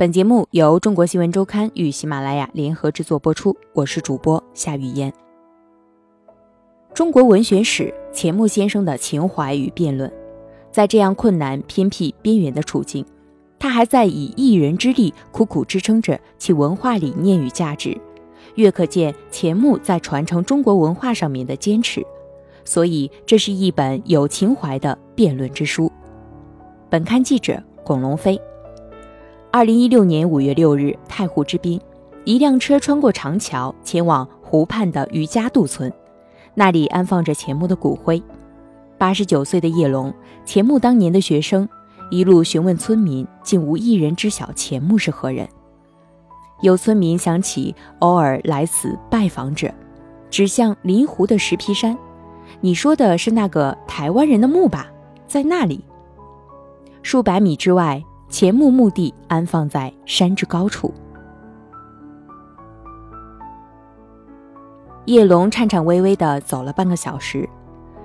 本节目由中国新闻周刊与喜马拉雅联合制作播出，我是主播夏雨嫣。中国文学史，钱穆先生的情怀与辩论，在这样困难、偏僻、边缘的处境，他还在以一人之力苦苦支撑着其文化理念与价值，越可见钱穆在传承中国文化上面的坚持。所以，这是一本有情怀的辩论之书。本刊记者巩龙飞。二零一六年五月六日，太湖之滨，一辆车穿过长桥，前往湖畔的余家渡村，那里安放着钱穆的骨灰。八十九岁的叶龙，钱穆当年的学生，一路询问村民，竟无一人知晓钱穆是何人。有村民想起偶尔来此拜访者，指向临湖的石皮山：“你说的是那个台湾人的墓吧？在那里，数百米之外。”钱穆墓地安放在山之高处。叶龙颤颤巍巍地走了半个小时，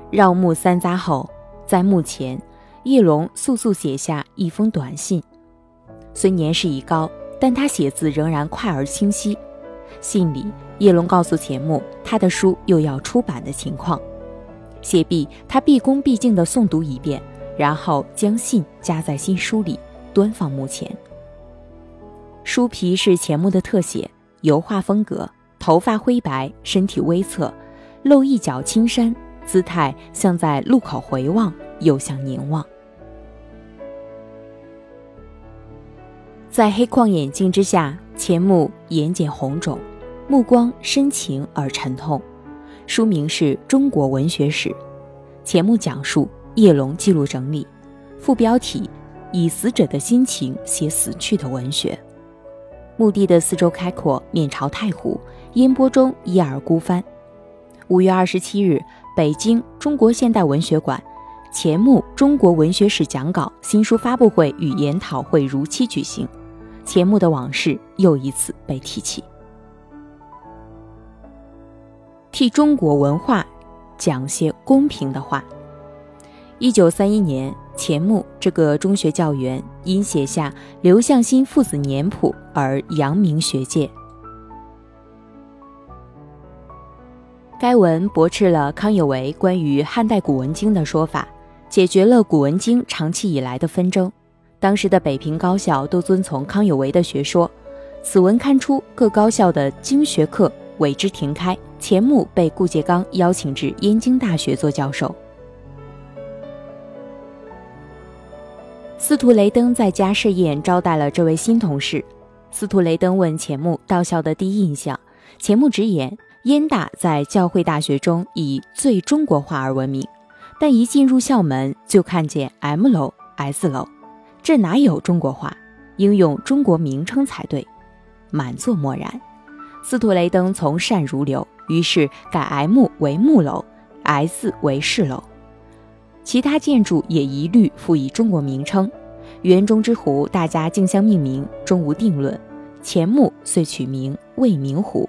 绕墓三匝后，在墓前，叶龙速速写下一封短信。虽年事已高，但他写字仍然快而清晰。信里，叶龙告诉钱穆，他的书又要出版的情况。写毕，他毕恭毕敬地诵读一遍，然后将信夹在新书里。端放墓前，书皮是钱穆的特写，油画风格，头发灰白，身体微侧，露一角青衫，姿态像在路口回望，又像凝望。在黑框眼镜之下，钱穆眼睑红肿，目光深情而沉痛。书名是《中国文学史》，钱穆讲述，叶龙记录整理，副标题。以死者的心情写死去的文学。墓地的四周开阔，面朝太湖，烟波中一耳孤帆。五月二十七日，北京中国现代文学馆钱穆中国文学史讲稿新书发布会与研讨会如期举行，钱穆的往事又一次被提起。替中国文化讲些公平的话。一九三一年。钱穆这个中学教员因写下刘向新父子年谱而扬名学界。该文驳斥了康有为关于汉代古文经的说法，解决了古文经长期以来的纷争。当时的北平高校都遵从康有为的学说。此文刊出，各高校的经学课为之停开。钱穆被顾颉刚邀请至燕京大学做教授。司徒雷登在家设宴招待了这位新同事。司徒雷登问钱穆到校的第一印象，钱穆直言：燕大在教会大学中以最中国化而闻名，但一进入校门就看见 M 楼、S 楼，这哪有中国化？应用中国名称才对。满座默然。司徒雷登从善如流，于是改 M 为木楼，S 为士楼。其他建筑也一律赋以中国名称，园中之湖，大家竞相命名，终无定论。钱穆遂取名未名湖。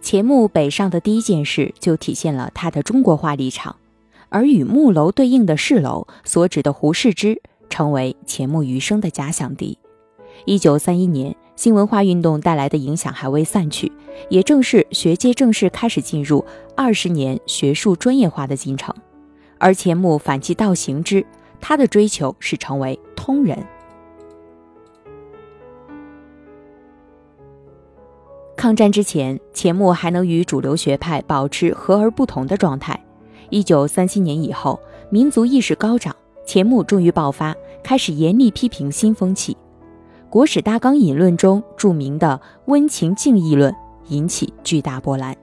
钱穆北上的第一件事，就体现了他的中国化立场，而与木楼对应的士楼所指的胡适之，成为钱穆余生的假想敌。一九三一年。新文化运动带来的影响还未散去，也正是学界正式开始进入二十年学术专业化的进程。而钱穆反其道行之，他的追求是成为通人。抗战之前，钱穆还能与主流学派保持和而不同的状态。一九三七年以后，民族意识高涨，钱穆终于爆发，开始严厉批评新风气。《国史大纲引论》中著名的温情敬意论引起巨大波澜。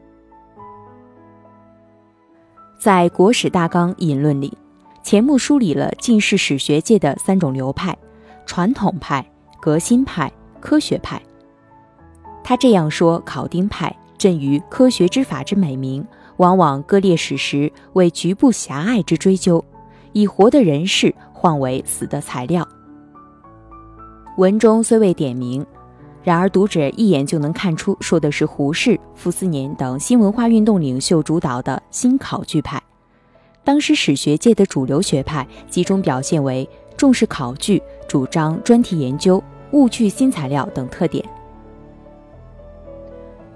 在《国史大纲引论》里，钱穆梳理了近世史学界的三种流派：传统派、革新派、科学派。他这样说：考丁派振于科学之法之美名，往往割裂史实为局部狭隘之追究，以活的人事换为死的材料。文中虽未点名，然而读者一眼就能看出，说的是胡适、傅斯年等新文化运动领袖主导的新考据派。当时史学界的主流学派集中表现为重视考据，主张专题研究，务去新材料等特点。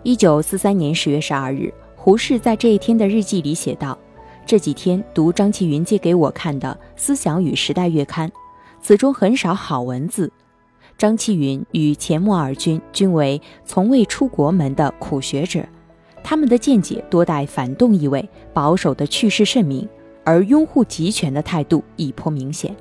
一九四三年十月十二日，胡适在这一天的日记里写道：“这几天读张其云借给我看的《思想与时代》月刊，此中很少好文字。张其云与钱穆二君均为从未出国门的苦学者，他们的见解多带反动意味，保守的趣事甚明，而拥护集权的态度亦颇明显。”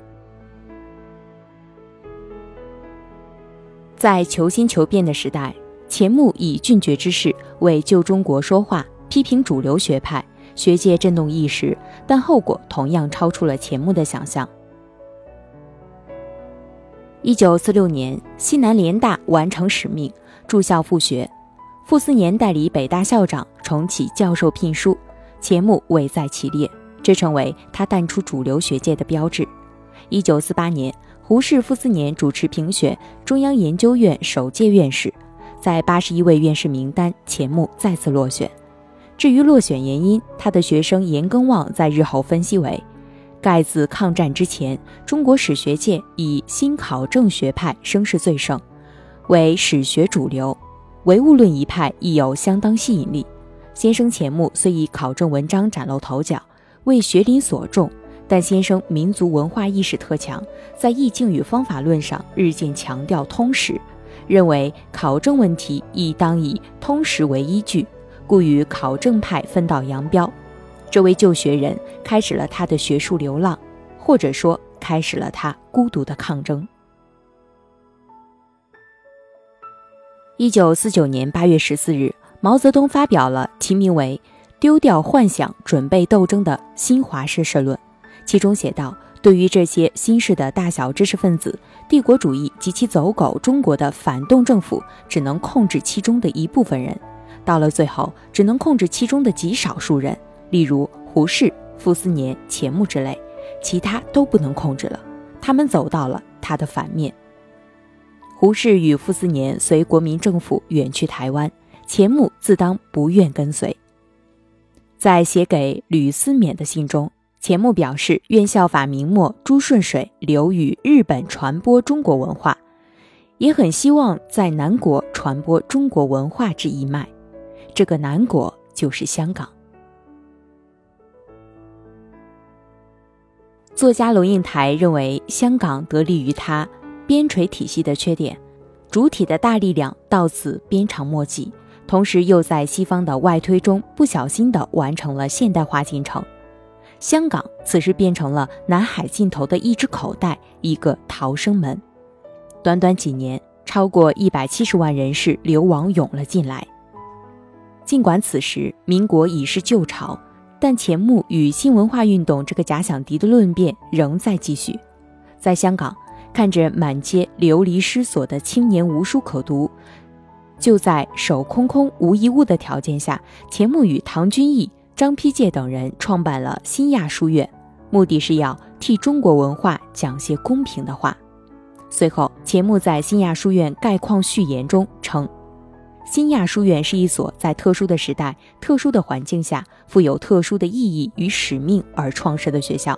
在求新求变的时代，钱穆以俊绝之势为旧中国说话，批评主流学派，学界震动一时，但后果同样超出了钱穆的想象。一九四六年，西南联大完成使命，驻校复学，傅斯年代理北大校长重启教授聘书，钱穆未在其列，这成为他淡出主流学界的标志。一九四八年。胡适傅斯年主持评选中央研究院首届院士，在八十一位院士名单，钱穆再次落选。至于落选原因，他的学生严耕望在日后分析为：盖自抗战之前，中国史学界以新考证学派声势最盛，为史学主流，唯物论一派亦有相当吸引力。先生钱穆虽以考证文章崭露头角，为学林所重。但先生民族文化意识特强，在意境与方法论上日渐强调通识，认为考证问题亦当以通识为依据，故与考证派分道扬镳。这位旧学人开始了他的学术流浪，或者说开始了他孤独的抗争。一九四九年八月十四日，毛泽东发表了题名为《丢掉幻想，准备斗争》的新华社社论。其中写道：“对于这些新式的大小知识分子，帝国主义及其走狗中国的反动政府，只能控制其中的一部分人，到了最后，只能控制其中的极少数人，例如胡适、傅斯年、钱穆之类，其他都不能控制了。他们走到了他的反面。胡适与傅斯年随国民政府远去台湾，钱穆自当不愿跟随。在写给吕思勉的信中。”钱穆表示，愿效法明末朱顺水，留于日本传播中国文化，也很希望在南国传播中国文化之一脉。这个南国就是香港。作家龙应台认为，香港得利于它边陲体系的缺点，主体的大力量到此鞭长莫及，同时又在西方的外推中不小心地完成了现代化进程。香港此时变成了南海尽头的一只口袋，一个逃生门。短短几年，超过一百七十万人士流亡涌了进来。尽管此时民国已是旧朝，但钱穆与新文化运动这个假想敌的论辩仍在继续。在香港，看着满街流离失所的青年无书可读，就在手空空无一物的条件下，钱穆与唐君毅。张丕介等人创办了新亚书院，目的是要替中国文化讲些公平的话。随后，钱穆在新亚书院概况序言中称，新亚书院是一所在特殊的时代、特殊的环境下，富有特殊的意义与使命而创设的学校。